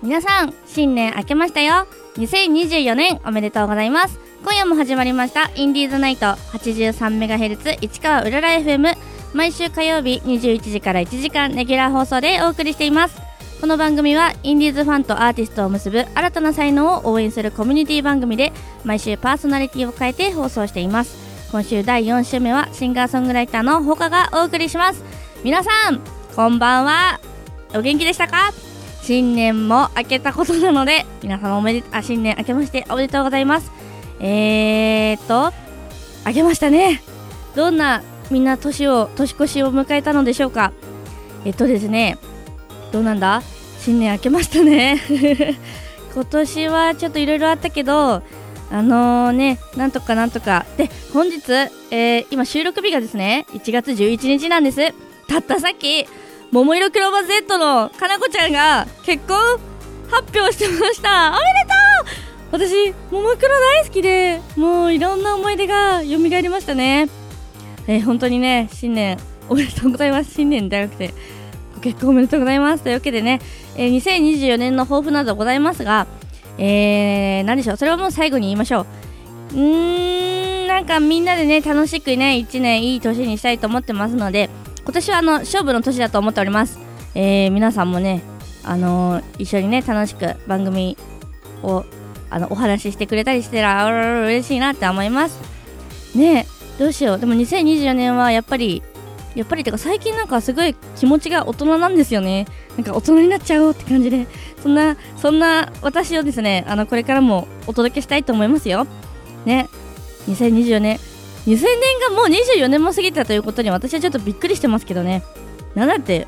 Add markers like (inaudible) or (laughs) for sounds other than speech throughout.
皆さん新年明けましたよ。2024年おめでとうございます。今夜も始まりましたインディーズナイト 83MHz 市川うらら FM 毎週火曜日21時から1時間レギュラー放送でお送りしています。この番組はインディーズファンとアーティストを結ぶ新たな才能を応援するコミュニティ番組で毎週パーソナリティを変えて放送しています。今週第4週目はシンガーソングライターのほかがお送りします。皆さんこんばんは。お元気でしたか？新年も明けたことなので皆様おめであ新年明けましておめでとうございます。えーっと明けましたね。どんなみんな年を年越しを迎えたのでしょうか。えっとですねどうなんだ？新年明けましたね。(laughs) 今年はちょっといろいろあったけどあのねなんとかなんとか。で本日、えー今収録日がですね1月11日なんです。たったさっき桃色クローバー Z のかなこちゃんが結婚発表してました。おめでとう！私ももクロ大好きでもういろんな思い出が蘇りましたね。えー本当にね新年おめでとうございます。新年じゃなくてご結婚おめでとうございます。というわけでね、えー2024年の抱負などございますがえー、何でしょう？それはもう最後に言いましょう。うーんなんかみんなでね楽しくね1年いい年にしたいと思ってますので今年はあの勝負の年だと思っております、えー皆さんもねあのー一緒にね楽しく番組をあのお話ししてくれたりしてたら嬉しいなって思います。ねどうしよう。でも2024年はやっぱりやっぱりてか最近なんかすごい気持ちが大人なんですよね。なんか大人になっちゃおうって感じで。そんなそんな私をですねあのこれからもお届けしたいと思いますよ。ね。2024年2000年がもう24年も過ぎたということに私はちょっとびっくりしてますけどね。なんだって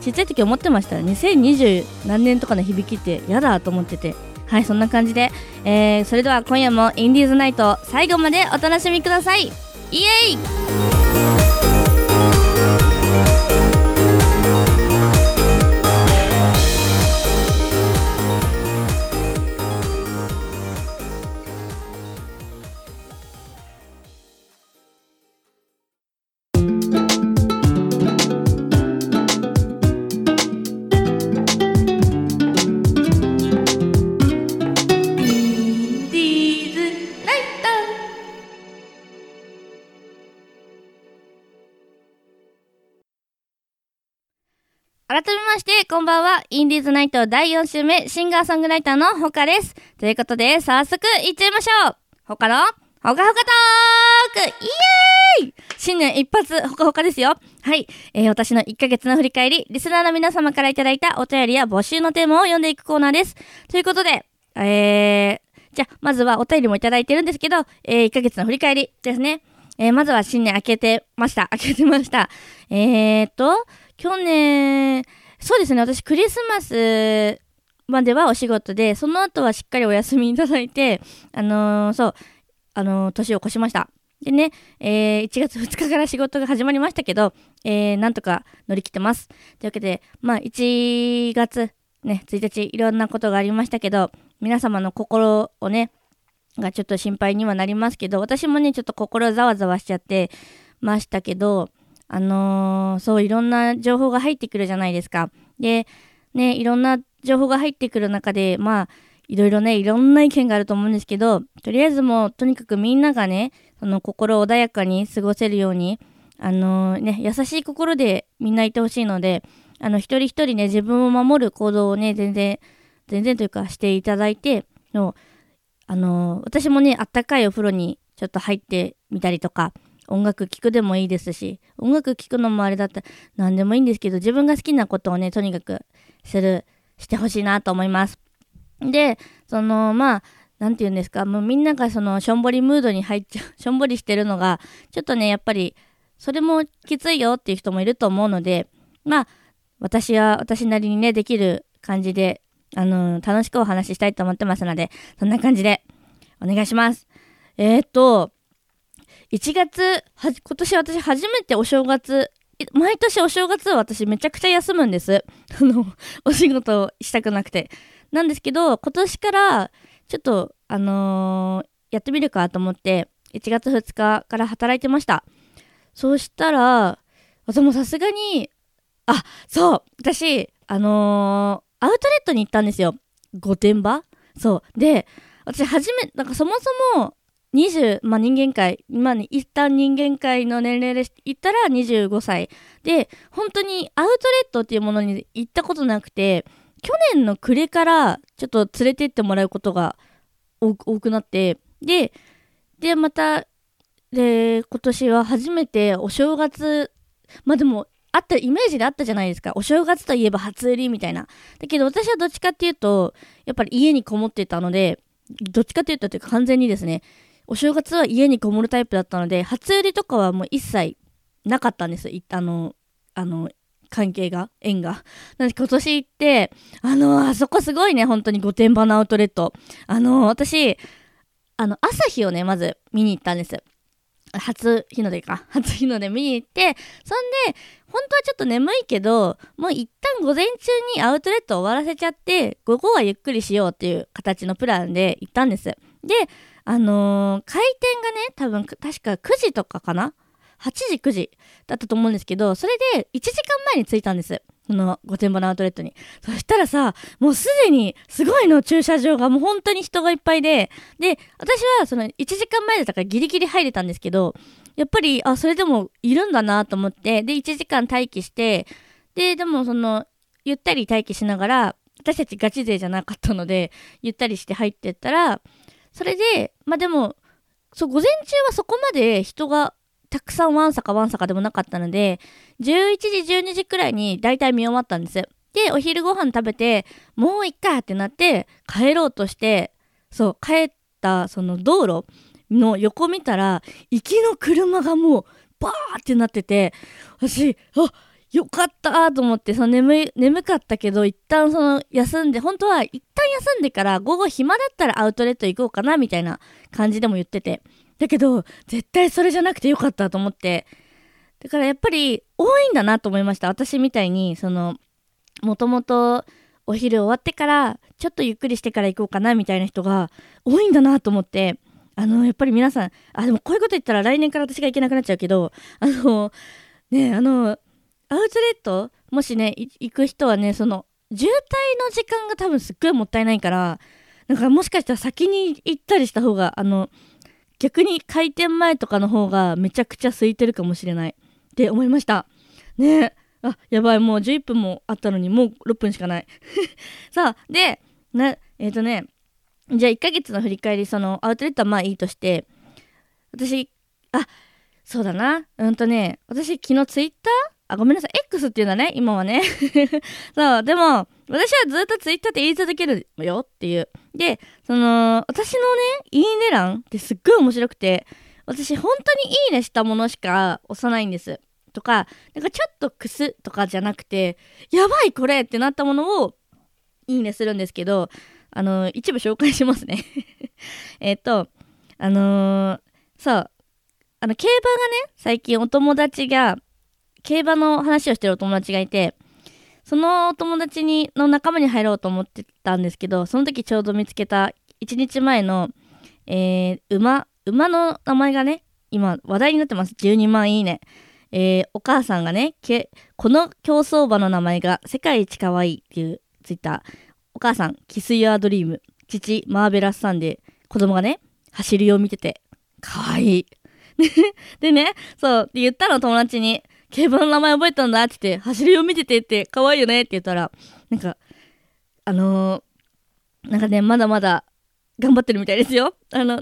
ちっちゃい時思ってました。2020何年とかの響きって嫌だと思ってて。はいそんな感じで、えーそれでは今夜もインディーズナイト最後までお楽しみください。イエイ！改めまして、こんばんは。インディーズナイト第4週目、シンガーソングライターのほかです。ということで、早速、いっちゃいましょうほかの、ほかほかトークイエーイ新年一発、ほかほかですよ。はい。えー、私の1ヶ月の振り返り、リスナーの皆様からいただいたお便りや募集のテーマを読んでいくコーナーです。ということで、えー、じゃあ、まずはお便りもいただいてるんですけど、えー、1ヶ月の振り返りですね。えー、まずは新年明けてました。明けてました。えーと、去年、そうですね、私クリスマスまではお仕事で、その後はしっかりお休みいただいて、あのーそう、あのー年を越しました。でね、えー1月2日から仕事が始まりましたけど、えーなんとか乗り切ってます。というわけで、まあ、1月、ね、1日いろんなことがありましたけど、皆様の心をね、がちょっと心配にはなりますけど、私もね、ちょっと心ざわざわしちゃってましたけど、あのーそう、いろんな情報が入ってくるじゃないですか。で、ね、いろんな情報が入ってくる中で、まあ、いろいろね、いろんな意見があると思うんですけど、とりあえずもう、とにかくみんながね、その心穏やかに過ごせるように、あのーね、優しい心でみんないてほしいので、あの、一人一人ね、自分を守る行動をね、全然、全然というかしていただいて、のあのー私もね、あったかいお風呂にちょっと入ってみたりとか、音楽聴くでもいいですし、音楽聴くのもあれだったら何でもいいんですけど、自分が好きなことをね、とにかくする、してほしいなと思います。で、その、まあ、なんて言うんですか、もうみんながその、しょんぼりムードに入っちゃう、(laughs) しょんぼりしてるのが、ちょっとね、やっぱり、それもきついよっていう人もいると思うので、まあ、私は私なりにね、できる感じで、あの楽しくお話ししたいと思ってますので、そんな感じでお願いします。えー、っと、1月、は、今年私初めてお正月、毎年お正月は私めちゃくちゃ休むんです。(laughs) あの、お仕事をしたくなくて。なんですけど、今年から、ちょっと、あのーやってみるかと思って、1月2日から働いてました。そうしたら、私もさすがに、あ、そう、私、あのーアウトレットに行ったんですよ。御殿場？そう。で、私初め、なんかそもそも、20、まあ、人間界、まあ、ね、一旦人間界の年齢で言ったら25歳。で、本当にアウトレットっていうものに行ったことなくて、去年の暮れからちょっと連れてってもらうことが多くなって、で、で、また、で、今年は初めてお正月、まあでも、あった、イメージであったじゃないですか。お正月といえば初売りみたいな。だけど私はどっちかっていうと、やっぱり家にこもってたので、どっちかっていうと、というか完全にですね、お正月は家にこもるタイプだったので、初売りとかはもう一切なかったんです。いあの、あの、関係が、縁が。なんで今年行って、あの、あそこすごいね、本当に御殿場のアウトレット。あの、私、あの、朝日をね、まず見に行ったんです。初日の出か。初日の出見に行って、そんで、本当はちょっと眠いけど、もう一旦午前中にアウトレット終わらせちゃって、午後はゆっくりしようっていう形のプランで行ったんです。で、あのー開店がね、多分、確か9時とかかな ?8 時9時だったと思うんですけど、それで1時間前に着いたんです。その、御殿場のアウトレットに。そしたらさ、もうすでに、すごいの駐車場がもう本当に人がいっぱいで、で、私はその1時間前だったからギリギリ入れたんですけど、やっぱり、あ、それでもいるんだなと思って、で、1時間待機して、で、でもその、ゆったり待機しながら、私たちガチ勢じゃなかったので、ゆったりして入ってったら、それで、まあでも、そう、午前中はそこまで人がたくさんワンサかワンサかでもなかったので、11時、12時くらいに大体見終わったんです。で、お昼ご飯食べて、もういっかってなって、帰ろうとして、そう、帰ったその道路の横見たら、行きの車がもう、バーってなってて、私、あよかったと思って、その眠い、眠かったけど、一旦その休んで、本当は一旦休んでから午後暇だったらアウトレット行こうかな、みたいな感じでも言ってて。だけど、絶対それじゃなくてよかったと思って。だからやっぱり多いんだなと思いました。私みたいに、その、もともとお昼終わってから、ちょっとゆっくりしてから行こうかな、みたいな人が多いんだなと思って。あの、やっぱり皆さん、あ、でもこういうこと言ったら来年から私が行けなくなっちゃうけど、あの、ね、あの、アウトレット？もしね、行く人はね、その、渋滞の時間が多分すっごいもったいないから、なんかもしかしたら先に行ったりした方が、あの、逆に開店前とかの方がめちゃくちゃ空いてるかもしれないって思いました。ねあ、やばい、もう11分もあったのにもう6分しかない。(laughs) さあ、で、な、えっ、とね、じゃあ1ヶ月の振り返り、そのアウトレットはまあいいとして、私、あ、そうだな。うんとね、私昨日ツイッターあ、ごめんなさい。X っていうんだね、今はね。(laughs) そう、でも、私はずっとツイッターって言い続けるよっていう。で、その、私のね、いいね欄ってすっごい面白くて、私本当にいいねしたものしか押さないんです。とか、なんかちょっとクスとかじゃなくて、やばいこれってなったものを、いいねするんですけど、あの、一部紹介しますね。(laughs) えっと、あのーそう、あの、競馬がね、最近お友達が、競馬の話をしてるお友達がいて、そのお友達に、の仲間に入ろうと思ってたんですけど、その時ちょうど見つけた1日前の、えー、馬、馬の名前がね、今話題になってます。12万いいね。えー、お母さんがね、けこの競走馬の名前が世界一可愛いっていうツイッター。お母さん、キス・ユア・ドリーム。父、マーベラス・サンデー。子供がね、走りを見てて、可愛い。(laughs) でね、そう、って言ったの友達に、競馬の名前覚えたんだって言って、走りを見ててって可愛いよねって言ったら、なんか、あのーなんかね、まだまだ頑張ってるみたいですよ。あの、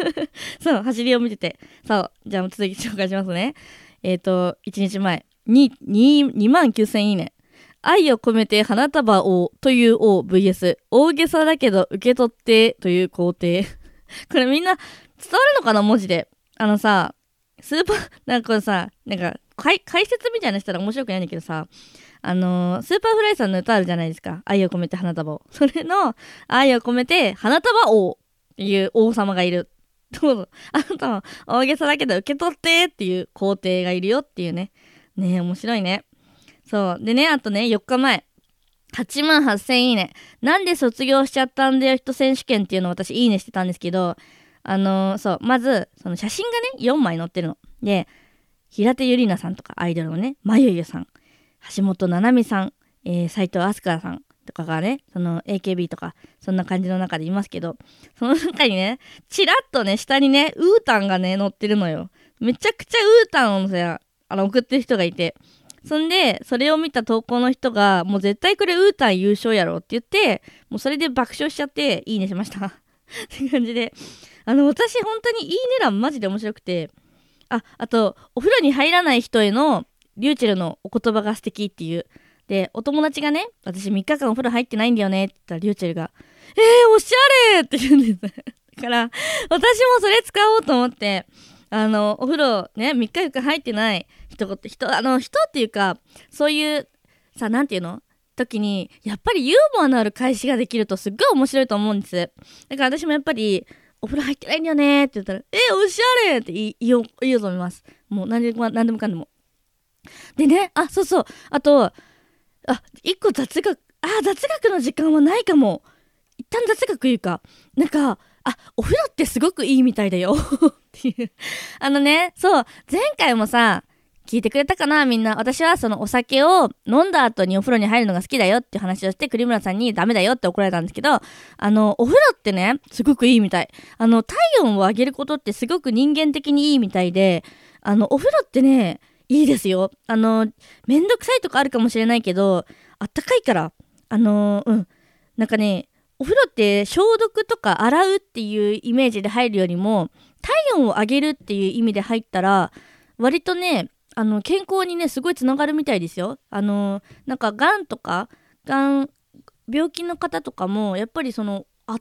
(laughs) そう、走りを見てて。そう、じゃあ続き紹介しますね。えっ、と、1日前。2、2、2万9000いいね。愛を込めて花束をという OVS。大げさだけど受け取ってという工程。(laughs) これみんな伝わるのかな文字で。あのさ、スーパー、なんかこれさ、なんか解説みたいなしたら面白くないんだけどさ、あのースーパーフライさんの歌あるじゃないですか。愛を込めて花束を。それの、愛を込めて花束をいう王様がいる。どうぞ。あなたは大げさだけど受け取ってっていう皇帝がいるよっていうね。ねえ、面白いね。そう。でね、あとね、4日前。8万8000いいね。なんで卒業しちゃったんだよ人選手権っていうのを私いいねしてたんですけど、あのーそう、まず、その写真がね、4枚載ってるの。で、平手友梨奈さんとかアイドルのね、まゆゆさん、橋本七海さん、えー、斉藤飛鳥さんとかがね、その AKB とか、そんな感じの中でいますけど、その中にね、チラッとね、下にね、ウータンがね、載ってるのよ。めちゃくちゃウータンをさ、あの、送ってる人がいて、そんで、それを見た投稿の人が、もう絶対これウータン優勝やろって言って、もうそれで爆笑しちゃって、いいねしました。(laughs) って感じで、あの、私本当にいいね欄マジで面白くて、あ、あと、お風呂に入らない人への、リューチェルのお言葉が素敵っていう。で、お友達がね、私3日間お風呂入ってないんだよねって言ったら、リューチェルが、えー、おしゃれって言うんです。(laughs) だから、私もそれ使おうと思って、あの、お風呂ね、3日4日入ってない人って、人、あの、人っていうか、そういう、さ、なんていうの？時に、やっぱりユーモアのある返しができるとすっごい面白いと思うんです。だから私もやっぱり、お風呂入ってないんだよね？って言ったら、え、おしゃれって言い言おう言おうと思います。もう何でも何でもかんでも。でね、あ、そうそう。あと、あ、一個雑学、あ、雑学の時間はないかも。一旦雑学言うか。なんか、あ、お風呂ってすごくいいみたいだよ。っていう。あのね、そう、前回もさ、聞いてくれたかなみんな。私はそのお酒を飲んだ後にお風呂に入るのが好きだよって話をして、栗村さんにダメだよって怒られたんですけど、あの、お風呂ってね、すごくいいみたい。あの、体温を上げることってすごく人間的にいいみたいで、あの、お風呂ってね、いいですよ。あの、めんどくさいとかあるかもしれないけど、あったかいから。あの、うん。なんかね、お風呂って消毒とか洗うっていうイメージで入るよりも、体温を上げるっていう意味で入ったら、割とね、あの、健康にね、すごいつながるみたいですよ。あの、なんか、がんとか、がん、病気の方とかも、やっぱりその、温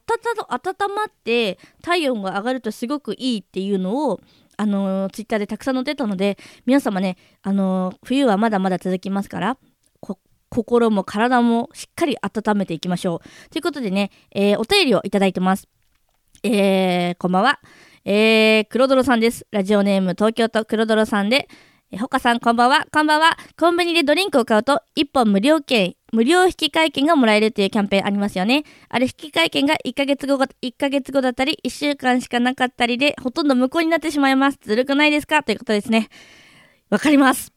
まって体温が上がるとすごくいいっていうのを、あのツイッターでたくさん載ってたので、皆様ね、あの冬はまだまだ続きますから、心も体もしっかり温めていきましょう。ということでね、えーお便りをいただいてます。えー、こんばんは。えー、黒泥さんです。ラジオネーム東京都黒泥さんで、えほかさんこんばんは。こんばんは。コンビニでドリンクを買うと、1本無料券、無料引換券がもらえるっていうキャンペーンありますよね。あれ引換券が1ヶ月後が、1ヶ月後だったり、1週間しかなかったりで、ほとんど無効になってしまいます。ずるくないですか？ということですね。わかります。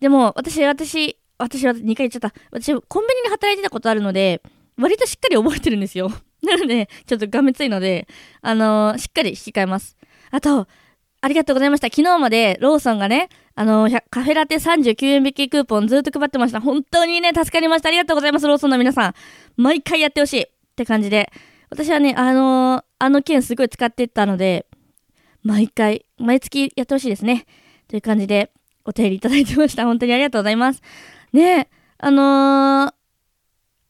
でも、私、私、私は2回言っちゃった。私、コンビニで働いてたことあるので、割としっかり覚えてるんですよ。(laughs) なので、ちょっとがめついので、あのーしっかり引き換えます。あと、ありがとうございました。昨日までローソンがね、あのカフェラテ39円引きクーポンずっと配ってました。本当にね、助かりました。ありがとうございます、ローソンの皆さん。毎回やってほしいって感じで。私はね、あのーあの件すごい使ってったので、毎回、毎月やってほしいですね。という感じで、お便りいただいてました。本当にありがとうございます。ね、あのー、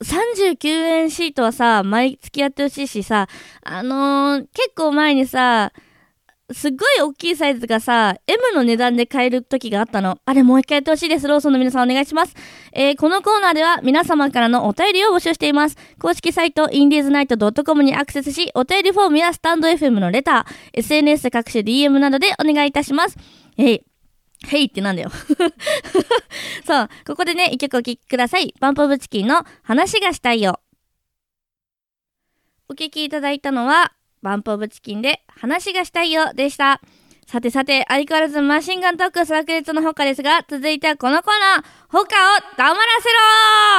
39円シートはさ、毎月やってほしいしさ、あのー結構前にさ、すっごい大きいサイズがさ、M の値段で買える時があったの。あれもう一回やってほしいです。ローソンの皆さんお願いします。えーこのコーナーでは皆様からのお便りを募集しています。公式サイト、インディーズナイト .com にアクセスし、お便りフォームやスタンド FM のレター、SNS 各種 DM などでお願いいたします。えい。ヘイってなんだよ。(laughs) そう、ここでね、一曲お聴きください。バンプオブチキンの話がしたいよ。お聴きいただいたのは、バンプオブチキンで話がしたいよでした。さてさて、相変わらずマシンガントーク炸裂の他ですが、続いてはこのコーナー、他を黙らせろ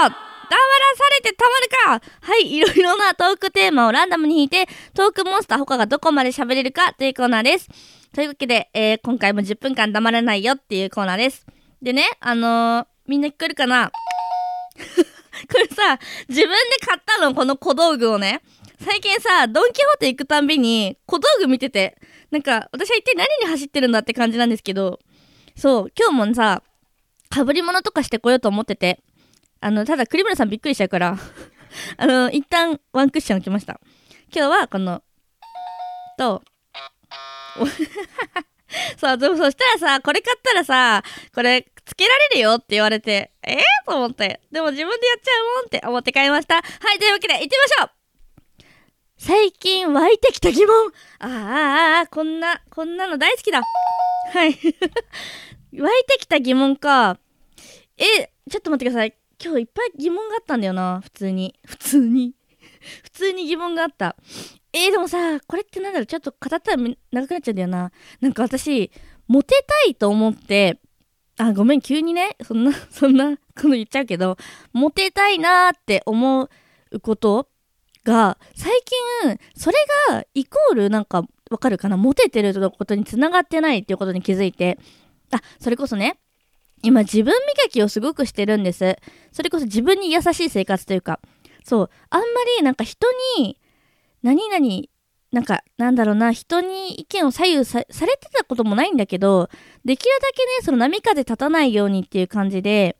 黙らされてたまるかはい、いろいろなトークテーマをランダムに引いて、トークモンスター他がどこまで喋れるかというコーナーです。というわけで、えー今回も10分間黙らないよっていうコーナーです。でね、あのーみんな聞こえるかな？(laughs) これさ、自分で買ったの、この小道具をね。最近さ、ドンキホーテ行くたんびに小道具見てて、なんか、私は一体何に走ってるんだって感じなんですけど、そう、今日もさ、被り物とかしてこようと思ってて、あの、ただ栗村さんびっくりしちゃうから、(laughs) あの、一旦ワンクッション置きました。今日はこの、と、(laughs) そう、そうそしたらさ、これ買ったらさ、これ、つけられるよって言われて、えー、と思って。でも自分でやっちゃうもんって思って買いました。はい、というわけで、行ってみましょう最近湧いてきた疑問あーああこんな、こんなの大好きだはい。(laughs) 湧いてきた疑問か。え、ちょっと待ってください。今日いっぱい疑問があったんだよな。普通に。普通に。(laughs) 普通に疑問があった。えー、でもさ、これってなんだろう、ちょっと語ったら長くなっちゃうんだよな。なんか私、モテたいと思って、あ、ごめん、急にね、そんな、そんなこと言っちゃうけど、モテたいなーって思うことが、最近、それが、イコール、なんか、わかるかな？モテてることにつながってないっていうことに気づいて、あ、それこそね、今自分磨きをすごくしてるんです。それこそ自分に優しい生活というか、そう、あんまりなんか人に、何々、なんか、なんだろうな、人に意見を左右されてたこともないんだけど、できるだけね、その波風立たないようにっていう感じで、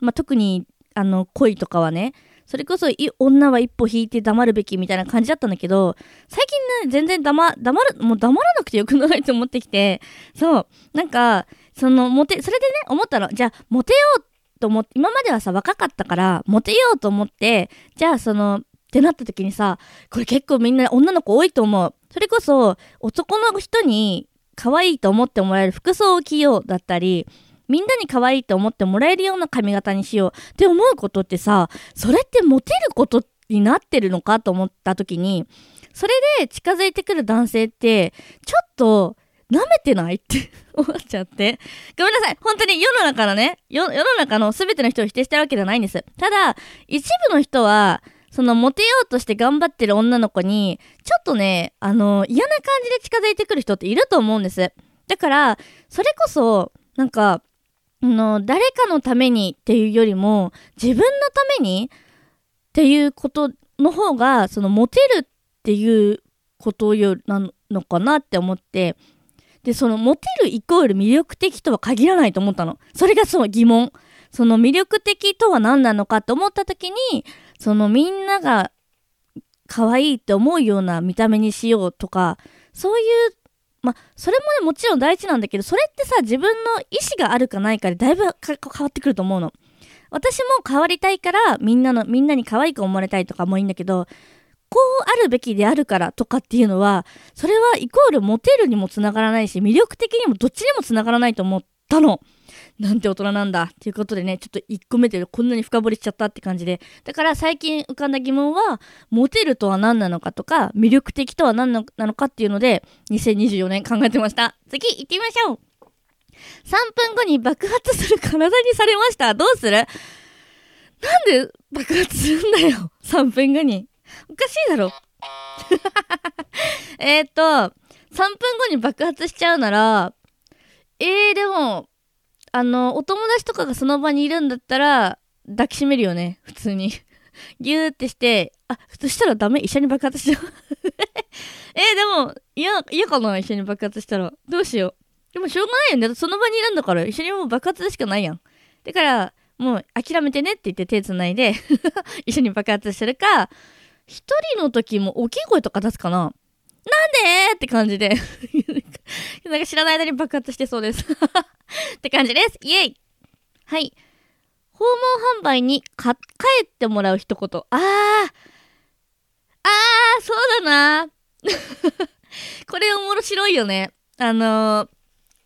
まあ、特に、あの、恋とかはね、それこそ女は一歩引いて黙るべきみたいな感じだったんだけど、最近ね、全然黙、黙る、もう黙らなくてよくないと思ってきて、そう、なんか、その、モテ、それでね、思ったの。じゃあ、モテようと思って、今まではさ、若かったから、モテようと思って、じゃあ、その、ってなった時にさ、これ結構みんな女の子多いと思う。それこそ、男の人に可愛いと思ってもらえる服装を着ようだったり、みんなに可愛いと思ってもらえるような髪型にしようって思うことってさ、それってモテることになってるのかと思った時に、それで近づいてくる男性って、ちょっと、舐めてないって (laughs) 思っちゃって。ごめんなさい。本当に世の中のね、世の中の全ての人を否定してるわけじゃないんです。ただ、一部の人は、そのモテようとして頑張ってる女の子に、ちょっとね、あの、嫌な感じで近づいてくる人っていると思うんです。だから、それこそ、なんか、の、誰かのためにっていうよりも、自分のためにっていうことの方が、そのモテるっていうことよなのかなって思って、で、そのモテるイコール魅力的とは限らないと思ったの。それがそう疑問。その魅力的とは何なのかって思った時に、そのみんなが可愛いって思うような見た目にしようとか、そういう、まあ、それもね、もちろん大事なんだけど、それってさ、自分の意思があるかないかでだいぶ変わってくると思うの。私も変わりたいから、みんなの、みんなに可愛く思われたいとかもいいんだけど、こうあるべきであるからとかっていうのは、それはイコールモテるにもつながらないし、魅力的にもどっちにもつながらないと思ったの。なんて大人なんだ。っていうことでね、ちょっと1個目でこんなに深掘りしちゃったって感じで。だから最近浮かんだ疑問は、モテるとは何なのかとか、魅力的とは何なのかっていうので、2024年考えてました。次行ってみましょう !3 分後に爆発する体にされました。どうする？なんで爆発するんだよ !3 分後に。おかしいだろ (laughs) えっと、3分後に爆発しちゃうなら、えー、でも、あの、お友達とかがその場にいるんだったら、抱きしめるよね、普通に。(laughs) ギューってして、あ、そしたらダメ？一緒に爆発しちゃう。(laughs) えー、でも、嫌、嫌かな？一緒に爆発したら。どうしよう。でもしょうがないよね。その場にいるんだから、一緒にもう爆発でしかないやん。だから、もう諦めてねって言って手繋いで、(laughs) 一緒に爆発するか、一人の時も大きい声とか出すかななんでって感じで。(laughs) なんか知らない間に爆発してそうです。(laughs) って感じです。イエイはい。訪問販売にか帰ってもらう一言。あー。あー、そうだな。(laughs) これ面白いよね。あの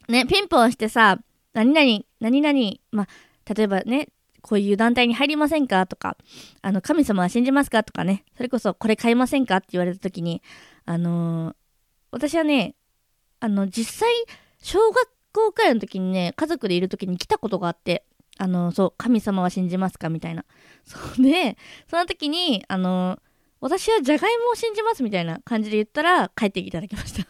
ー、ね、ピンポンしてさ、何々、何々、まあ、例えばね、こういう団体に入りませんか？とか、あの、神様は信じますか？とかね、それこそこれ買いませんか？って言われた時に、あのー私はね、あの、実際、小学校くらいの時にね、家族でいる時に来たことがあって、あの、そう、神様は信じますか？みたいな。(laughs) そうで、その時に、あの、私はじゃがいもを信じますみたいな感じで言ったら、帰っていただきました。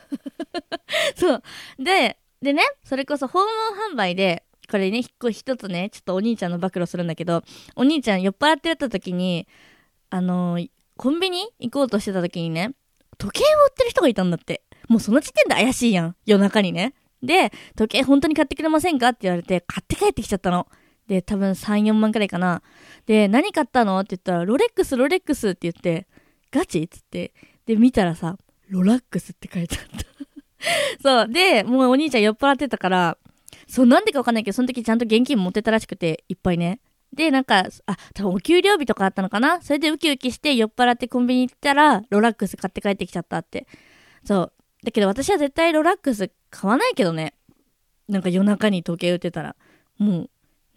(laughs) そう。で、でね、それこそ訪問販売で、これね、一個一つね、ちょっとお兄ちゃんの暴露するんだけど、お兄ちゃん酔っ払ってた時に、あのコンビニ行こうとしてた時にね、時計を売ってる人がいたんだって。もうその時点で怪しいやん。夜中にね。で、時計本当に買ってくれませんかって言われて、買って帰ってきちゃったの。で、多分3、4万くらいかな。で、何買ったのって言ったら、ロレックス、ロレックスって言って、ガチ？っつって。で、見たらさ、ロラックスって書いてあった。(laughs) そう。で、もうお兄ちゃん酔っ払ってたから、そう、なんでかわかんないけど、その時ちゃんと現金持ってたらしくて、いっぱいね。で、なんか、あ、多分お給料日とかあったのかな？それでウキウキして酔っ払ってコンビニ行ったら、ロラックス買って帰ってきちゃったって。そう。だけど私は絶対ロラックス買わないけどね。なんか夜中に時計売ってたら。も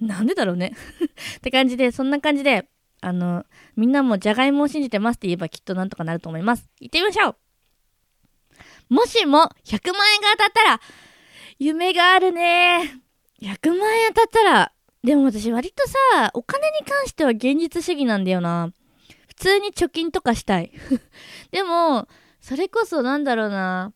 う、なんでだろうね。(laughs) って感じで、そんな感じで、あの、みんなもじゃがいもを信じてますって言えばきっとなんとかなると思います。行ってみましょうもしも100万円が当たったら、夢があるね。100万円当たったら、でも私割とさ、お金に関しては現実主義なんだよな。普通に貯金とかしたい。(laughs) でも、それこそなんだろうな。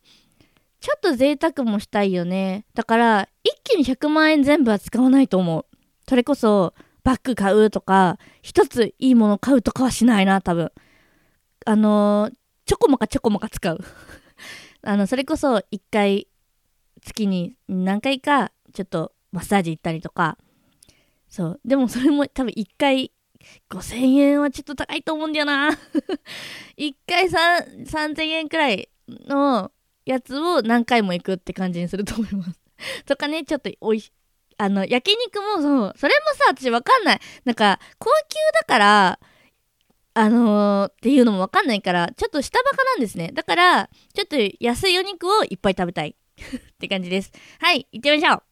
ちょっと贅沢もしたいよね。だから、一気に100万円全部は使わないと思う。それこそ、バッグ買うとか、一ついいもの買うとかはしないな、多分。あのーちょこまかちょこまか使う。(laughs) あの、それこそ一回、月に何回か、ちょっとマッサージ行ったりとか。そう。でもそれも多分一回、5000円はちょっと高いと思うんだよな。(laughs) 一回3000円くらいのやつを何回も行くって感じにすると思います。とかね、ちょっとおいし、あの、焼肉もそう、それもさ、私わかんない。なんか、高級だから、あのーっていうのもわかんないから、ちょっと下バカなんですね。だから、ちょっと安いお肉をいっぱい食べたい。(laughs) って感じです。はい、行ってみましょう。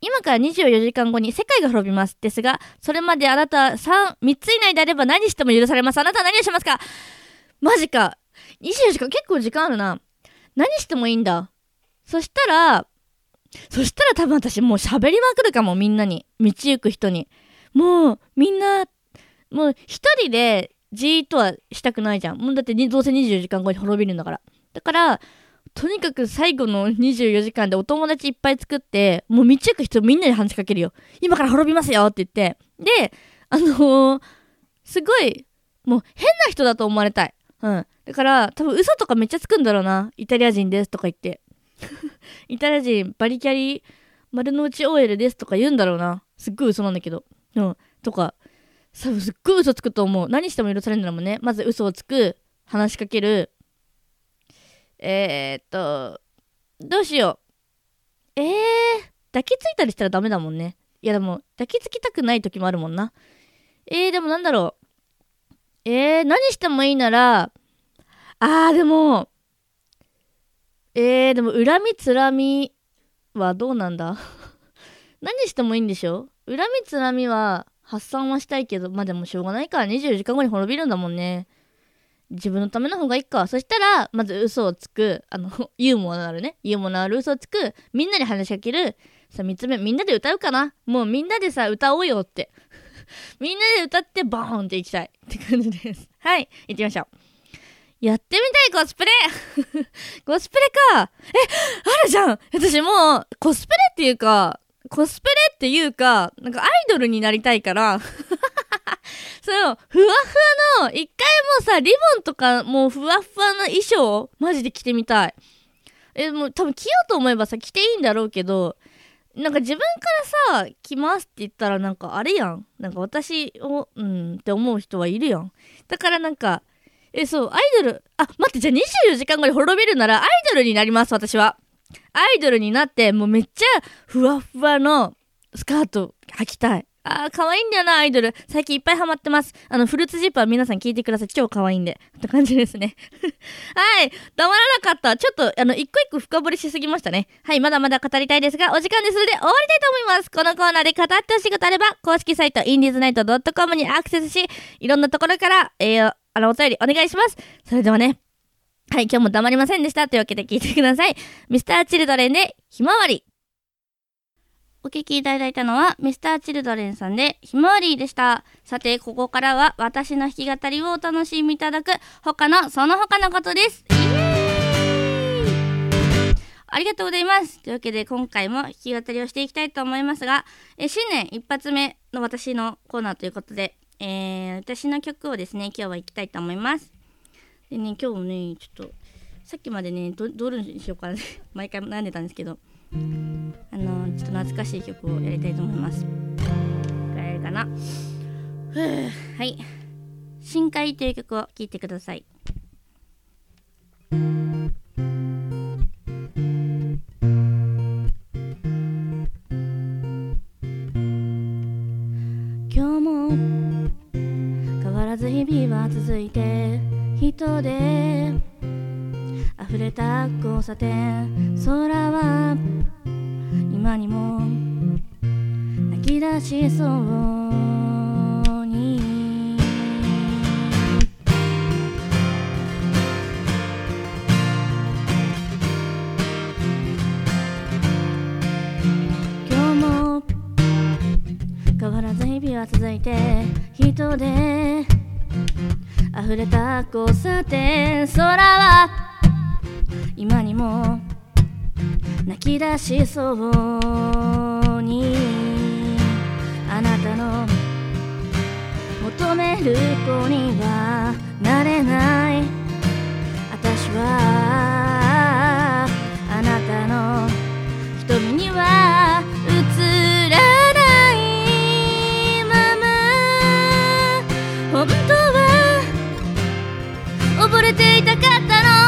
今から24時間後に世界が滅びます。ですが、それまであなた3、3つ以内であれば何しても許されます。あなたは何をしますか？マジか。24時間結構時間あるな。何してもいいんだ。そしたら、そしたら多分私もう喋りまくるかも、みんなに。道行く人に。もう、みんな、もう一人でじーっとはしたくないじゃん。もうだってどうせ24時間後に滅びるんだから。だから、とにかく最後の24時間でお友達いっぱい作って、もう道行く人みんなに話しかけるよ。今から滅びますよって言って。で、あのーすごい、もう変な人だと思われたい。うん。だから、多分嘘とかめっちゃつくんだろうな。イタリア人ですとか言って。(laughs) イタリア人、バリキャリー、丸の内 OL ですとか言うんだろうな。すっごい嘘なんだけど。うん。とか、さすっごい嘘つくと思う。何しても許されるんだもんね。まず嘘をつく、話しかける。えー、っと、どうしよう。えー、抱きついたりしたらダメだもんね。いやでも、抱きつきたくない時もあるもんな。えー、でもなんだろう。えー、何してもいいなら、あー、でも、えー、でも、恨みつらみはどうなんだ？(laughs) 何してもいいんでしょ？恨みつらみは発散はしたいけど、まあでもしょうがないから24時間後に滅びるんだもんね。自分のための方がいいか。そしたら、まず嘘をつく、あの、(laughs) ユーモアのあるね、ユーモアのある嘘をつく、みんなに話しかける、さ、三つ目、みんなで歌うかな。もうみんなでさ、歌おうよって。(laughs) みんなで歌ってバーンっていきたい。って感じです。はい、行ってみましょう。やってみたいコスプレ。(laughs) コスプレか。え、あるじゃん。私もう、コスプレっていうか、コスプレっていうか、なんかアイドルになりたいから、(laughs) そう、ふわふわの、一回もうさ、リボンとか、もうふわふわの衣装、マジで着てみたい。え、もう多分着ようと思えばさ、着ていいんだろうけど、なんか自分からさ、着ますって言ったらなんかあれやん。なんか私を、うんって思う人はいるやん。だからなんか、え、そう、アイドル、あ、待って、じゃあ24時間後に滅びるならアイドルになります、私は。アイドルになって、もうめっちゃふわふわのスカート履きたい。あー、可愛いんだよな、アイドル。最近いっぱいハマってます。あの、フルーツジップは皆さん聞いてください。超可愛いんで。って感じですね。(laughs) はい。黙らなかった。ちょっと、あの、一個一個深掘りしすぎましたね。はい。まだまだ語りたいですが、お時間ですので終わりたいと思います。このコーナーで語ってほしいことあれば、公式サイト、インディーズナイト .com にアクセスし、いろんなところから、えー、あの、お便りお願いします。それではね。はい。今日も黙りませんでした。というわけで聞いてください。ミスターチルドレンで、ひまわり。お聞きいただいたのは、ミスターチルドレンさんで、ひまわりでした。さて、ここからは、私の弾き語りをお楽しみいただく、他の、その他のことです。イエーイありがとうございます。というわけで、今回も弾き語りをしていきたいと思いますが、え新年一発目の私のコーナーということで、えー、私の曲をですね、今日は行きたいと思います。でね、今日もね、ちょっと、さっきまでね、どどれにしようかな (laughs) 毎回悩んでたんですけど、あのちょっと懐かしい曲をやりたいと思います。やるかな？はい「深海」という曲を聴いてください今日も変わらず日々は続いて人で溢れた交差点空は今にも泣き出しそうに今日も変わらず日々は続いて人で溢れた交差点空は今にも泣き出しそうに。あなたの求める子にはなれない。私はあなたの瞳には映らないまま。本当は溺れていたかったの。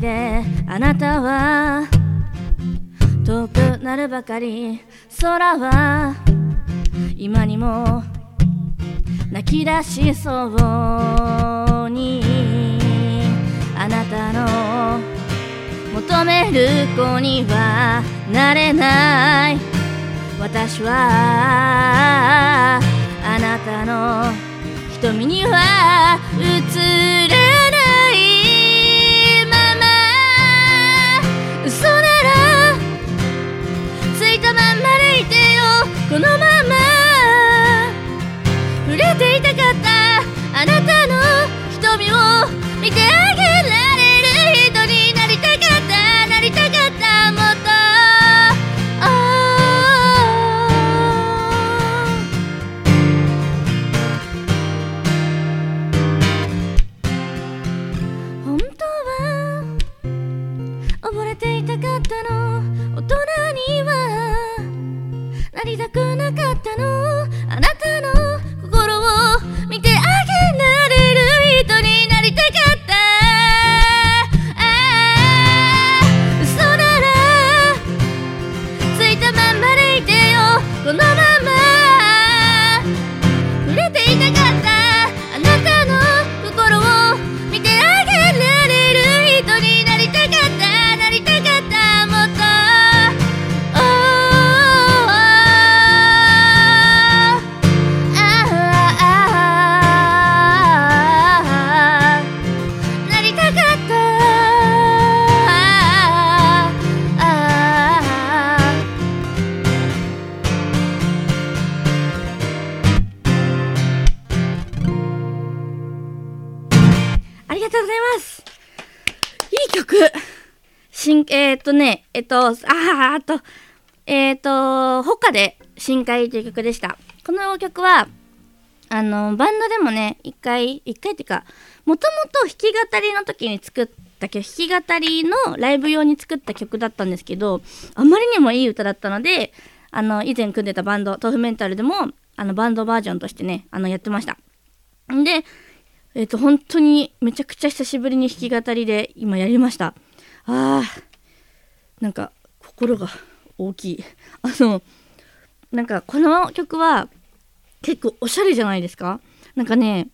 であなたは遠くなるばかり空は今にも泣き出しそうに。あなたの求める子にはなれない。私はあなたの瞳には映らと、えーっと、他で深海という曲でした。この曲は、あの、バンドでもね、一回、一回っていうか、もともと弾き語りの時に作った曲、弾き語りのライブ用に作った曲だったんですけど、あまりにもいい歌だったので、あの、以前組んでたバンド、豆腐メンタルでも、あの、バンドバージョンとしてね、あの、やってました。んで、えっ、と、本当にめちゃくちゃ久しぶりに弾き語りで今やりました。あー、なんか心が大きい。(laughs) あの、なんかこの曲は結構おしゃれじゃないですか？なんかね、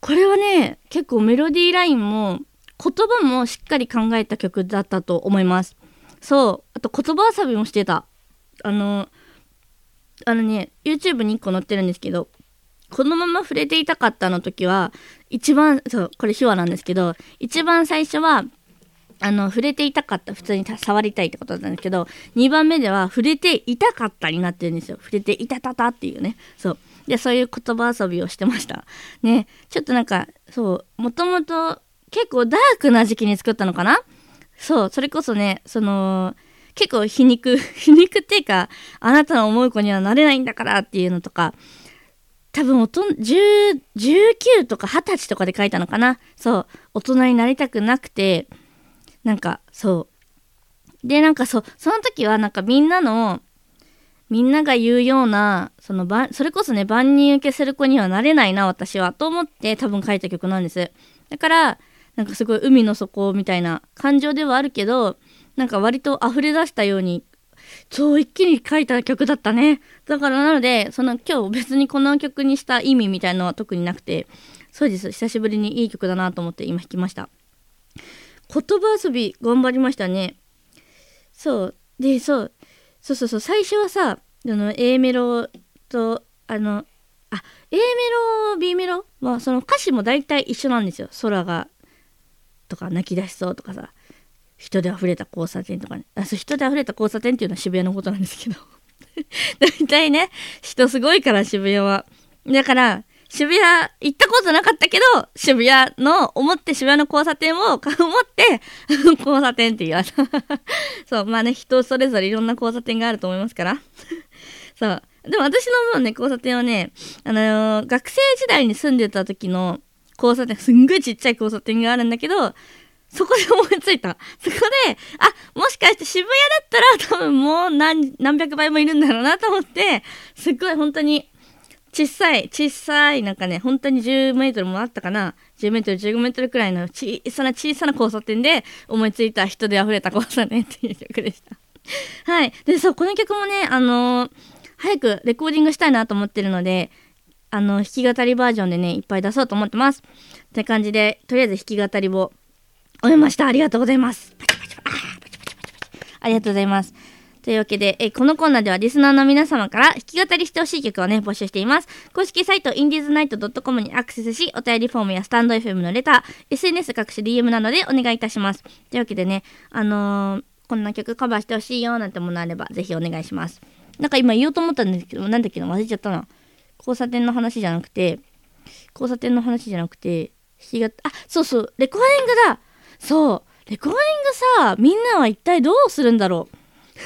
これはね、結構メロディーラインも言葉もしっかり考えた曲だったと思います。そう。あと言葉遊びもしてた。あの、あのね、YouTube に1個載ってるんですけど、このまま触れていたかったの時は、一番、そう、これ手話なんですけど、一番最初は、あの、触れていたかった、普通に触りたいってことだったんですけど、2番目では、触れていたかったになってるんですよ。触れていたたたっていうね。そう。で、そういう言葉遊びをしてました。ね、ちょっとなんか、そう、もともと結構ダークな時期に作ったのかな？そう、それこそね、その、結構皮肉、(laughs) 皮肉っていうか、あなたの思う子にはなれないんだからっていうのとか、多分おと、10 19とか20歳とかで書いたのかな？そう、大人になりたくなくて、なんかそう。でなんかそうその時はなんかみんなのみんなが言うようなそのばそれこそね万人受けする子にはなれないな私はと思って多分書いた曲なんです。だからなんかすごい海の底みたいな感情ではあるけどなんか割と溢れ出したようにそう一気に書いた曲だったね。だからなのでその今日別にこの曲にした意味みたいのは特になくてそうです。久しぶりにいい曲だなと思って今弾きました。言葉遊び頑張りましたね。そう。でそう。そうそうそう。最初はさあの A メロとあのあ A メロ B メロはその歌詞も大体一緒なんですよ。空がとか泣き出しそうとかさ。人で溢れた交差点とかね。あそう人で溢れた交差点っていうのは渋谷のことなんですけど。(laughs) 大体ね人すごいから渋谷は。だから渋谷行ったことなかったけど渋谷の思って渋谷の交差点を思って (laughs) 交差点って言われたそう。まあね人それぞれいろんな交差点があると思いますから。そう。でも私のもうね交差点はねあのー学生時代に住んでた時の交差点すんごいちっちゃい交差点があるんだけどそこで思いついた。そこで、あ、もしかして渋谷だったら多分もう何、何百倍もいるんだろうなと思って、すっごい本当に小さい、小さい、なんかね、本当に10メートルもあったかな。10メートル、15メートルくらいの小さな小さな交差点で思いついた人で溢れた交差点っていう曲でした。(laughs) はい。で、そう、この曲もね、あのー早くレコーディングしたいなと思ってるので、あの、弾き語りバージョンでね、いっぱい出そうと思ってます。って感じで、とりあえず弾き語りを終えました。ありがとうございます。ありがとうございます。というわけで、えこのコーナーではリスナーの皆様から弾き語りしてほしい曲をね、募集しています。公式サイト、インディーズナイト .com にアクセスし、お便りフォームやスタンド FM のレター、SNS 各種 DM などでお願いいたします。というわけでね、あのーこんな曲カバーしてほしいよなんてものあれば、ぜひお願いします。なんか今言おうと思ったんですけど、なんだっけな、忘れちゃったな。交差点の話じゃなくて、交差点の話じゃなくて、弾き語あ、そうそう、レコーディングだそう、レコーディングさ、みんなは一体どうするんだろう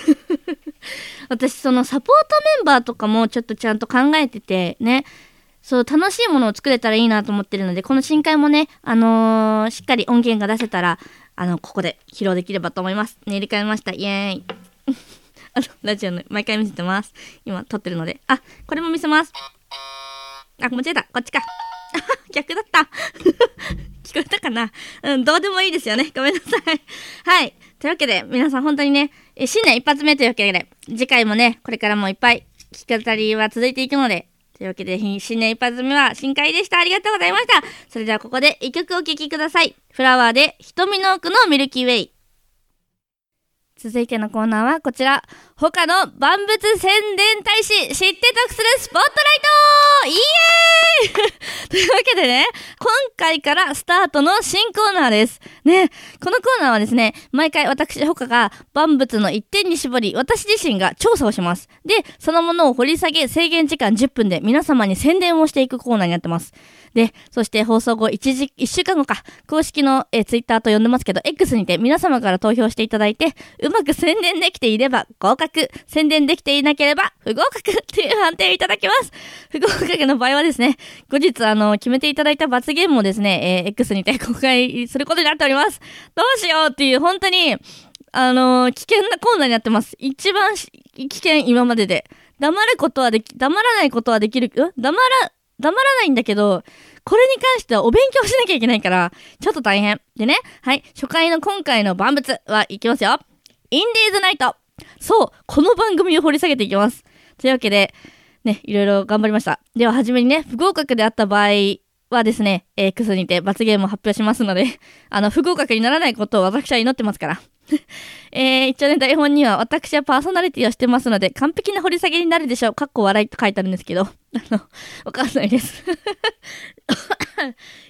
(laughs) 私、そのサポートメンバーとかもちょっとちゃんと考えてて、ね、そう、楽しいものを作れたらいいなと思ってるので、この新回もね、あのーしっかり音源が出せたら、あの、ここで披露できればと思います。ね、入れ替えました。イエーイ。(laughs) あの、ラジオの毎回見せてます。今撮ってるので。あ、これも見せます。あ、間違えた。こっちか。(laughs) 逆だった。聞こえたかなうん、どうでもいいですよね。ごめんなさい。はい。というわけで、皆さん本当にね、新年一発目というわけで、次回もね、これからもいっぱい聞き語りは続いていくので、というわけで、新年一発目は深海でした。ありがとうございました。それではここで一曲お聴きください。フラワーで瞳の奥のミルキーウェイ。続いてのコーナーはこちら。他の万物宣伝大使、知って得するスポットライトイエーイ (laughs) というわけでね、今回からスタートの新コーナーです。ね、このコーナーはですね、毎回私、他が万物の一点に絞り、私自身が調査をします。で、そのものを掘り下げ、制限時間10分で皆様に宣伝をしていくコーナーになってます。で、そして放送後1時、1週間後か、公式のえツイッター Twitter と呼んでますけど、X にて皆様から投票していただいて、うまく宣伝できていれば合格、宣伝できていなければ不合格っていう判定をいただきます。不合格の場合はですね、後日あの、決めていただいた罰ゲームをですね、えー X にて公開することになっております。どうしようっていう、本当に、あのー危険なコーナーになってます。一番危険、今までで。黙ることはでき、黙らないことはできる、黙ら、黙らないんだけど、これに関してはお勉強しなきゃいけないから、ちょっと大変。でね、はい、初回の今回の万物はいきますよ。インディーズナイトそう、この番組を掘り下げていきます。というわけで、ね、いろいろ頑張りました。では、はじめにね、不合格であった場合はですね、えー X にて罰ゲームを発表しますので、(laughs) あの、不合格にならないことを私は祈ってますから。(laughs) えー、一応ね、台本には私はパーソナリティをしてますので、完璧な掘り下げになるでしょう。かっこ笑いと書いてあるんですけど、(laughs) あの、わかんないです。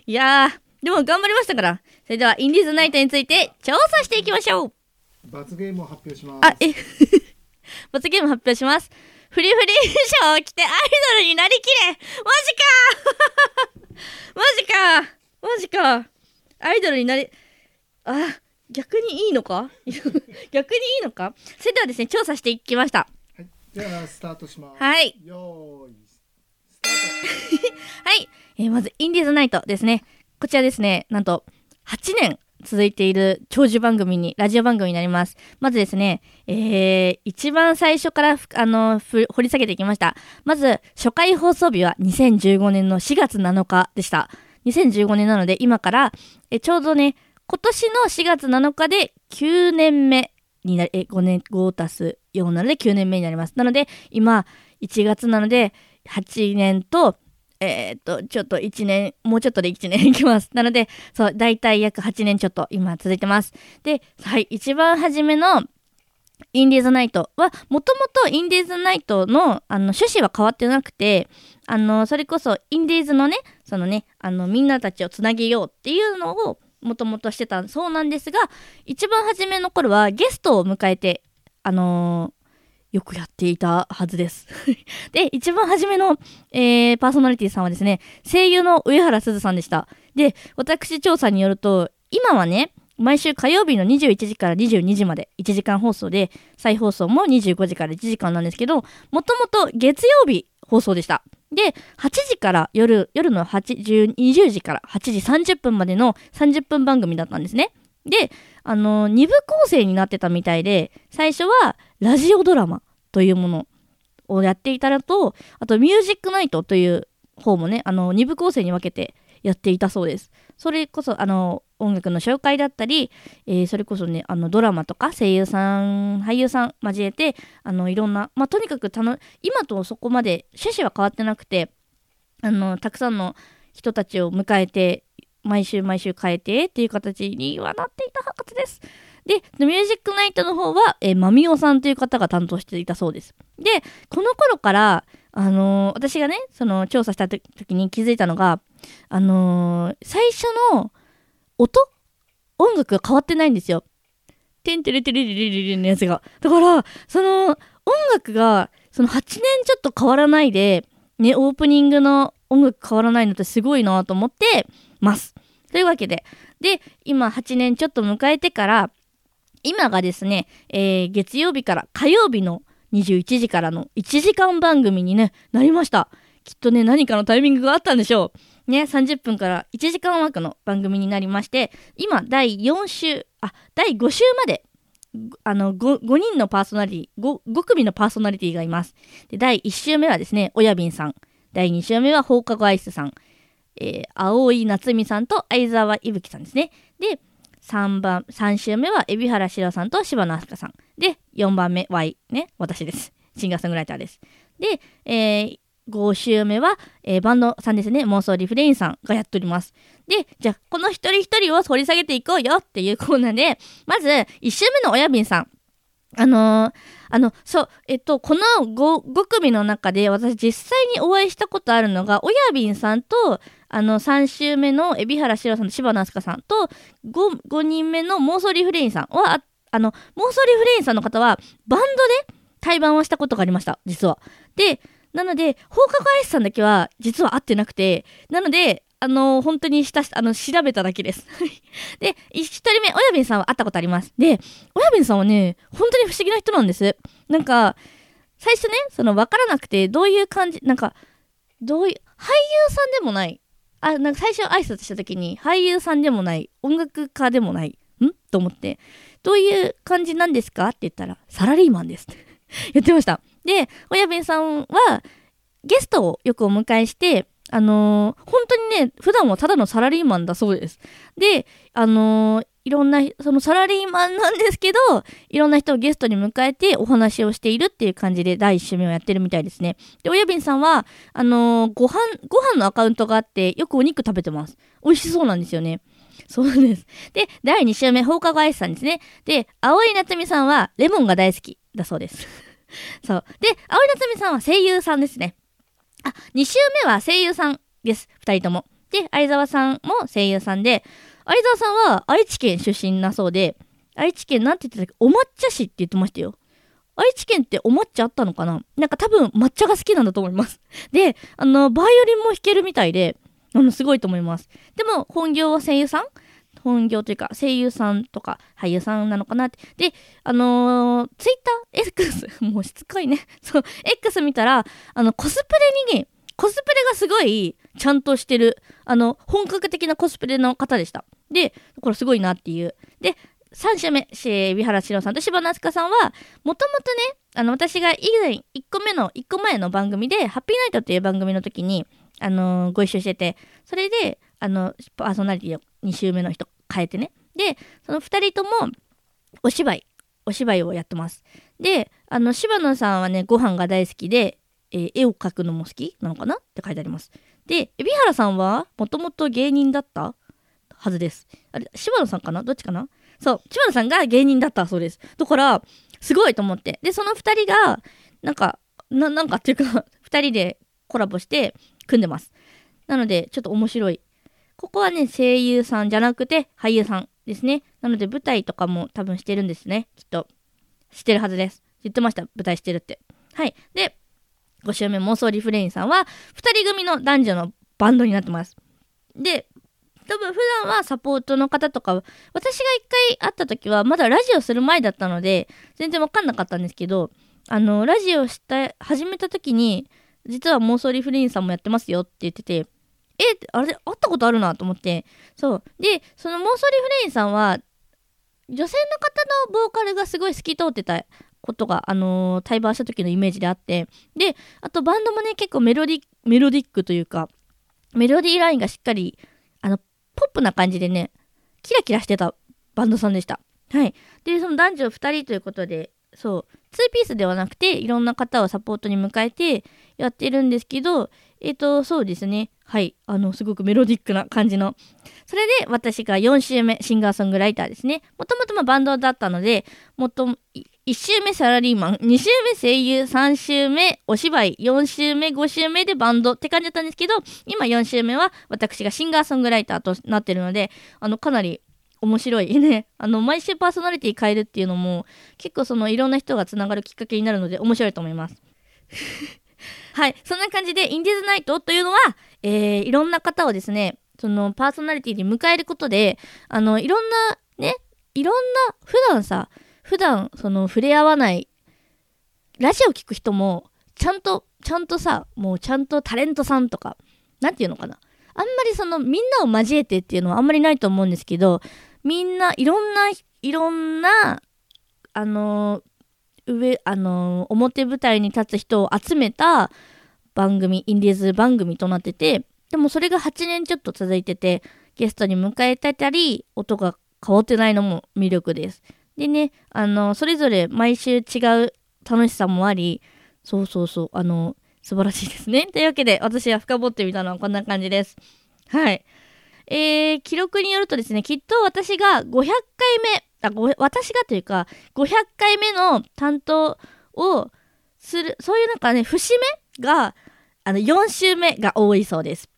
いやー、でも頑張りましたから。それでは、インディーズナイトについて調査していきましょう。罰ゲームを発表します。あ、え、(laughs) 罰ゲーム発表します。フリフリ衣装を着てアイドルになりきれマジか (laughs) マジかマジかアイドルになり、あ、逆にいいのか？(laughs) 逆にいいのか？それではですね、調査していきました。はい、ではスタートします。はい。よーい、スターはい。えーまず、インディーズナイトですね。こちらですね、なんと、8年続いている長寿番組に、ラジオ番組になります。まずですね、えー、一番最初から、あの、掘り下げていきました。まず、初回放送日は2015年の4月7日でした。2015年なので、今から、えちょうどね、今年の4月7日で9年目になる、え、5年、5足す4なので9年目になります。なので、今、1月なので、8年と、えーっと、ちょっと1年、もうちょっとで1年いきます。(laughs) なので、そう、だいたい約8年ちょっと今続いてます。で、はい、一番初めのインディーズナイトは、もともとインディーズナイトの、あの、趣旨は変わってなくて、あの、それこそ、インディーズのね、そのね、あの、みんなたちをつなげようっていうのを、もともとしてたそうなんですが、一番初めの頃はゲストを迎えて、あのーよくやっていたはずです。(laughs) で、一番初めの、えー、パーソナリティさんはですね、声優の上原すずさんでした。で、私調査によると、今はね、毎週火曜日の21時から22時まで1時間放送で、再放送も25時から1時間なんですけど、もともと月曜日放送でした。で、8時から夜、夜の8、20時から8時30分までの30分番組だったんですね。で、あの、2部構成になってたみたいで、最初はラジオドラマというものをやっていたのと、あとミュージックナイトという方もね、あの、2部構成に分けてやっていたそうです。それこそ、あの、音楽の紹介だったり、えーそれこそね、あの、ドラマとか声優さん、俳優さん交えて、あの、いろんな、まあ、とにかく、今とそこまで趣旨は変わってなくて、あの、たくさんの人たちを迎えて、毎週毎週変えてっていう形にはなっていたはずです。で、ミュージックナイトの方は、えー、マミオさんという方が担当していたそうです。で、この頃から、あのー私がね、その調査した時に気づいたのが、あのー最初の音音楽が変わってないんですよ。てんてれてれれれれれのやつが。だから、その音楽が、その8年ちょっと変わらないで、ね、オープニングの音楽変わらないのってすごいなと思ってます。というわけで、で、今8年ちょっと迎えてから、今がですね、えー月曜日から火曜日の21時からの1時間番組にね、なりました。きっとね、何かのタイミングがあったんでしょう。ね、30分から1時間枠の番組になりまして、今、第4週、あ、第5週まで、あの 5, 5人のパーソナリティ5、5組のパーソナリティがいます。で、第1週目はですね、親瓶さん。第2週目は放課後アイスさん。えー、青井夏美さんと相沢いぶきさんですね。で、3番、3週目は海老原志郎さんと柴野飛鳥さん。で、4番目、Y、ね、私です。(laughs) シンガーソングライターです。で、えー、5週目は、えーバンドさんですね、妄想リフレインさんがやっております。で、じゃあ、この一人一人を掘り下げていこうよっていうコーナーで、まず、1週目の親瓶さん。あのーあの、そう、えっと、この 5, 5組の中で私実際にお会いしたことあるのが、親瓶さんと、あの、3週目の海老原志郎さんと柴野飛鳥さんと、5, 5人目の妄想リフレインさんは、ああの、妄想リフレインさんの方は、バンドで対バンをしたことがありました、実は。で、なので、放課後アイスさんだけは、実は会ってなくて、なので、あの、本当にした、あの、調べただけです。(laughs) で、一人目、親瓶さんは会ったことあります。で、親瓶さんはね、本当に不思議な人なんです。なんか、最初ね、その、わからなくて、どういう感じ、なんか、どういう、俳優さんでもない。あ、なんか最初挨拶した時に、俳優さんでもない、音楽家でもない、ん？と思って、どういう感じなんですか？って言ったら、サラリーマンです。(laughs) 言ってました。で、親瓶さんは、ゲストをよくお迎えして、あのー本当にね、普段はただのサラリーマンだそうです。で、あのーいろんな、そのサラリーマンなんですけど、いろんな人をゲストに迎えてお話をしているっていう感じで第一週目をやってるみたいですね。で、親瓶さんは、あのーご飯、ご飯のアカウントがあって、よくお肉食べてます。美味しそうなんですよね。そうです。で、第2週目、放課後アイスさんですね。で、青井夏美さんはレモンが大好きだそうです。そう。で、青井夏美さんは声優さんですね。あ、2週目は声優さんです。2人とも。で、相沢さんも声優さんで、相沢さんは愛知県出身なそうで、愛知県なんて言ってたっけ？お抹茶市って言ってましたよ。愛知県ってお抹茶あったのかな？なんか多分抹茶が好きなんだと思います。で、あの、バイオリンも弾けるみたいで、あの、すごいと思います。でも、本業は声優さん？本業というか、声優さんとか俳優さんなのかなって。で、あのー、ツイッター？X、もうしつこいね。(laughs) そう、X 見たら、あの、コスプレに、コスプレがすごいちゃんとしてる、あの、本格的なコスプレの方でした。で、これすごいなっていう。で、3週目、し海老原四郎さんと柴夏香さんは、もともとね、あの、私が以前、1個目の、1個前の番組で、ハッピーナイトっていう番組の時に、あのーご一緒してて、それで、あの、パーソナリティを2週目の人変えてね。で、その2人とも、お芝居、お芝居をやってます。で、あの、柴野さんはね、ご飯が大好きで、えー絵を描くのも好きなのかな？って書いてあります。で、海老原さんは、もともと芸人だった？はずです。あれ、柴野さんかな？どっちかな？そう、柴野さんが芸人だったそうです。だから、すごいと思って。で、その二人が、なんか、ななんかっていうか、(laughs) 二人でコラボして組んでます。なので、ちょっと面白い。ここはね、声優さんじゃなくて俳優さんですね。なので、舞台とかも多分してるんですね。きっと。してるはずです。言ってました。舞台してるって。はい。で、5週目妄想リフレインさんは、二人組の男女のバンドになってます。で、多分普段はサポートの方とか、私が一回会った時はまだラジオする前だったので、全然わかんなかったんですけど、あの、ラジオした、始めた時に、実は妄想リフレインさんもやってますよって言ってて、えあれ、会ったことあるなと思って、そう。で、その妄想リフレインさんは、女性の方のボーカルがすごい透き通ってたことが、あのー対バンした時のイメージであって、で、あとバンドもね、結構メロディメロディックというか、メロディーラインがしっかり、あの、ポップな感じでね、キラキラしてたバンドさんでした。はい。で、その男女2人ということで、そう、2ピースではなくて、いろんな方をサポートに迎えてやってるんですけど、えっ、と、そうですね。はい。あの、すごくメロディックな感じの。それで、私が4週目、シンガーソングライターですね。もともとバンドだったので、もっと、1週目サラリーマン、2週目声優、3週目お芝居、4週目、5週目でバンドって感じだったんですけど、今4週目は私がシンガーソングライターとなってるので、あの、かなり面白い (laughs) ね。あの、毎週パーソナリティ変えるっていうのも、結構そのいろんな人がつながるきっかけになるので面白いと思います。はい。そんな感じで、インディーズナイトというのは、えー、いろんな方をですね、そのパーソナリティに迎えることで、あの、いろんな、ね、いろんな、普段さ、普段、その、触れ合わない、ラジオ聞く人も、ちゃんと、ちゃんとさ、もうちゃんとタレントさんとか、なんていうのかな。あんまりその、みんなを交えてっていうのはあんまりないと思うんですけど、みんな、いろんな、いろんな、あの上、あの表舞台に立つ人を集めた番組、インディーズ番組となってて、でもそれが8年ちょっと続いてて、ゲストに迎えてたり、音が変わってないのも魅力です。でね、あの、それぞれ毎週違う楽しさもあり、そうそうそう、あの、素晴らしいですね。(laughs) というわけで、私は深掘ってみたのはこんな感じです。はい。えー、記録によるとですね、きっと私が500回目、あ、私がというか、500回目の担当をする、そういうなんかね、節目が、あの、4週目が多いそうです。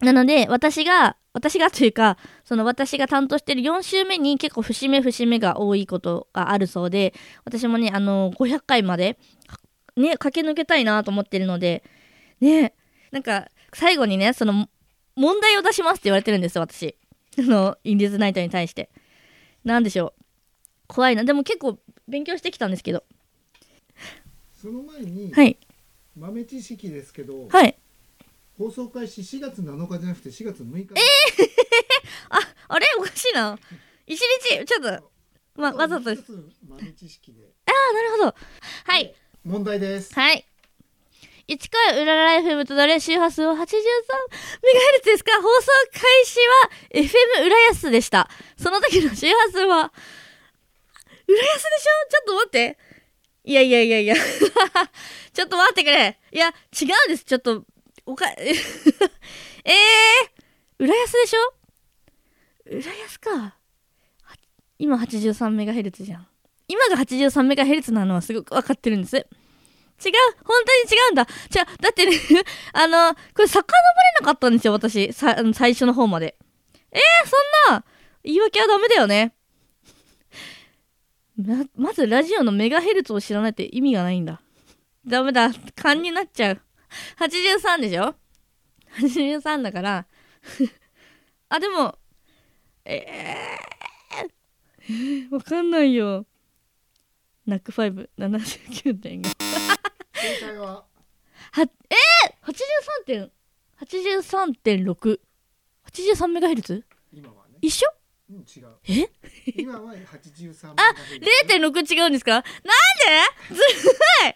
なので、私が、私がというか、その私が担当してる4週目に結構節目節目が多いことがあるそうで、私もね、あの、500回まで、ね、駆け抜けたいなと思ってるので、ね、なんか、最後にね、その、問題を出しますって言われてるんですよ、私。あの、インディーズナイトに対して。なんでしょう。怖いな。でも結構勉強してきたんですけど。その前に、はい。豆知識ですけど、はい。放送開始4月7日じゃなくて4月6日 (laughs) あれ？おかしいな。一日、ちょっと、ま、わざとです。ああ、なるほど。はい。問題ですはい。市川うらら FM とどれ周波数は 83MHz ですか放送開始は FM 浦安でした。その時の周波数は、浦安でしょ？ちょっと待って。いやいやいやいや。(laughs) ちょっと待ってくれ。いや、違うんです。ちょっと、おか、(laughs) えー、浦安でしょ？浦安か。今 83MHz じゃん。今が 83MHz なのはすごくわかってるんです。違う本当に違うんだじゃだってね、(laughs) あの、これ遡れなかったんですよ、私。さ、最初の方まで。えー、そんな言い訳はダメだよね。ま、まずラジオのメガヘルツを知らないって意味がないんだ。ダメだ。勘になっちゃう。83でしょ ?83 だから。(laughs) あ、でも、えー、(laughs) わかんないよ。ナック5、79.5。はは、えー、!83.8 83.6 83メガヘルツ？今はね。一緒？うん違う。え？今は83 (laughs) あ0.6違うんですか？なんで？ずるい！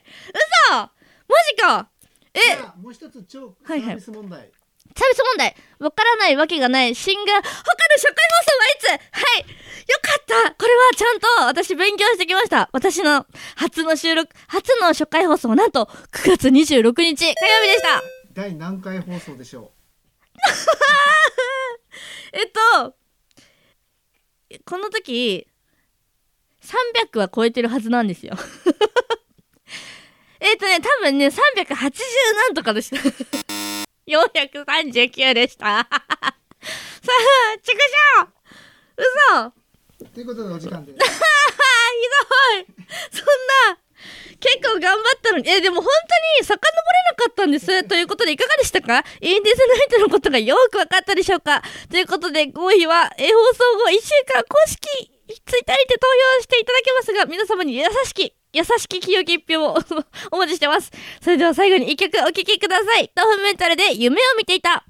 嘘！マジか！え？もう一つ超サはいはい。ービス問題、サービス問題。わからないわけがない。シンガー。他の初回放送はいつ？はい。よかった。これはちゃんと私勉強してきました。私の初の収録初の初回放送はなんと9月26日。火曜日でした。第何回放送でしょ (laughs) えっとこの時300は超えてるはずなんですよ。(laughs) えっとね多分ね380なんとかでした439でした。(laughs) さあ畜生！嘘！うということでお時間です。(laughs) ひどい！そんな結構頑張ったのに。えでも本当に遡れなかったんです。ということでいかがでしたか？インディーズナイトのことがよく分かったでしょうか？ということで合否はえ放送後1週間公式ツイッターにて投票していただけますが皆様に優しき優しき清き一票を (laughs) お待ちしてます。それでは最後に一曲お聴きください。豆腐メンタルで夢を見ていた。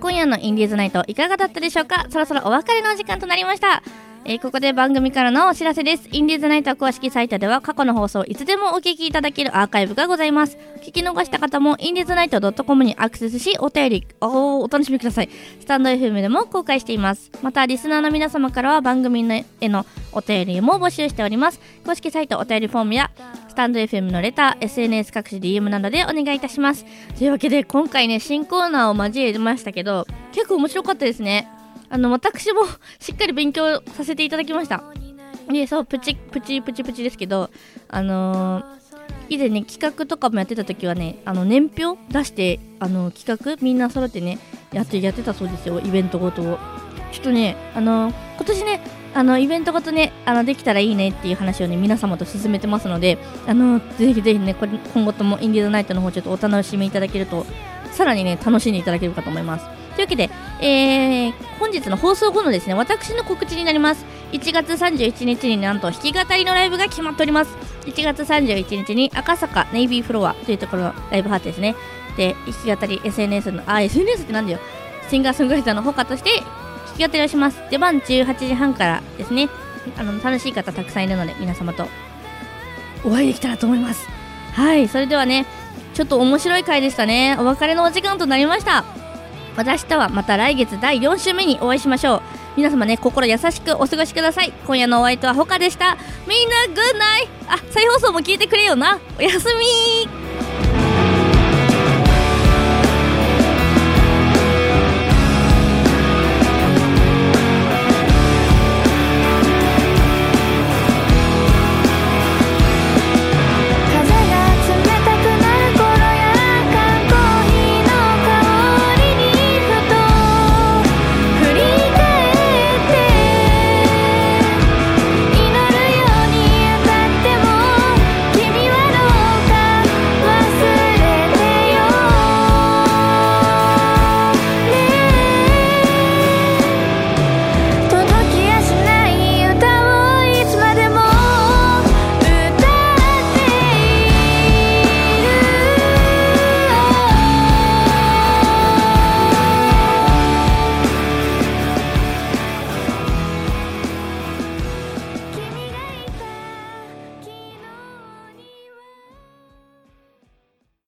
今夜のインディーズナイトいかがだったでしょうか？そろそろお別れのお時間となりました。えーここで番組からのお知らせです。インディーズナイト公式サイトでは過去の放送いつでもお聞きいただけるアーカイブがございます。聞き逃した方もインディーズナイト .com にアクセスしお便りおお楽しみください。スタンド FM でも公開しています。またリスナーの皆様からは番組のへのお便りも募集しております。公式サイトお便りフォームやスタンド FM のレター、SNS 各種 DM などでお願いいたします。というわけで今回ね、新コーナーを交えましたけど、結構面白かったですね。あの、私も (laughs) しっかり勉強させていただきました。で、そう、プチ、プチ、プチプチですけど、あのー以前ね、企画とかもやってた時はね、あの、年表出して、あの、企画みんな揃ってね、やって、やってたそうですよ、イベントごとを。ちょっとね、あの今年ね、あの、イベントごとね、あの、できたらいいねっていう話をね、皆様と進めてますので、あの、ぜひぜひね、これ、今後ともインディーズナイトの方ちょっとお楽しみいただけると、さらにね、楽しんでいただけるかと思います。というわけで、えー、本日の放送後のですね、私の告知になります。1月31日になんと弾き語りのライブが決まっております。1月31日に赤坂ネイビーフロアというところのライブハートですね。で、弾き語り SNS の、あ、SNS ってなんだよ。シンガーソングライターの他として弾き語りをします。出番18時半からですね。あの、楽しい方たくさんいるので、皆様とお会いできたらと思います。はい、それではね、ちょっと面白い回でしたね。お別れのお時間となりました。また明日はまた来月第4週目にお会いしましょう。皆様ね、心優しくお過ごしください。今夜のお相手はほかでした。みんな、グッナイあ、再放送も聞いてくれよな。おやすみ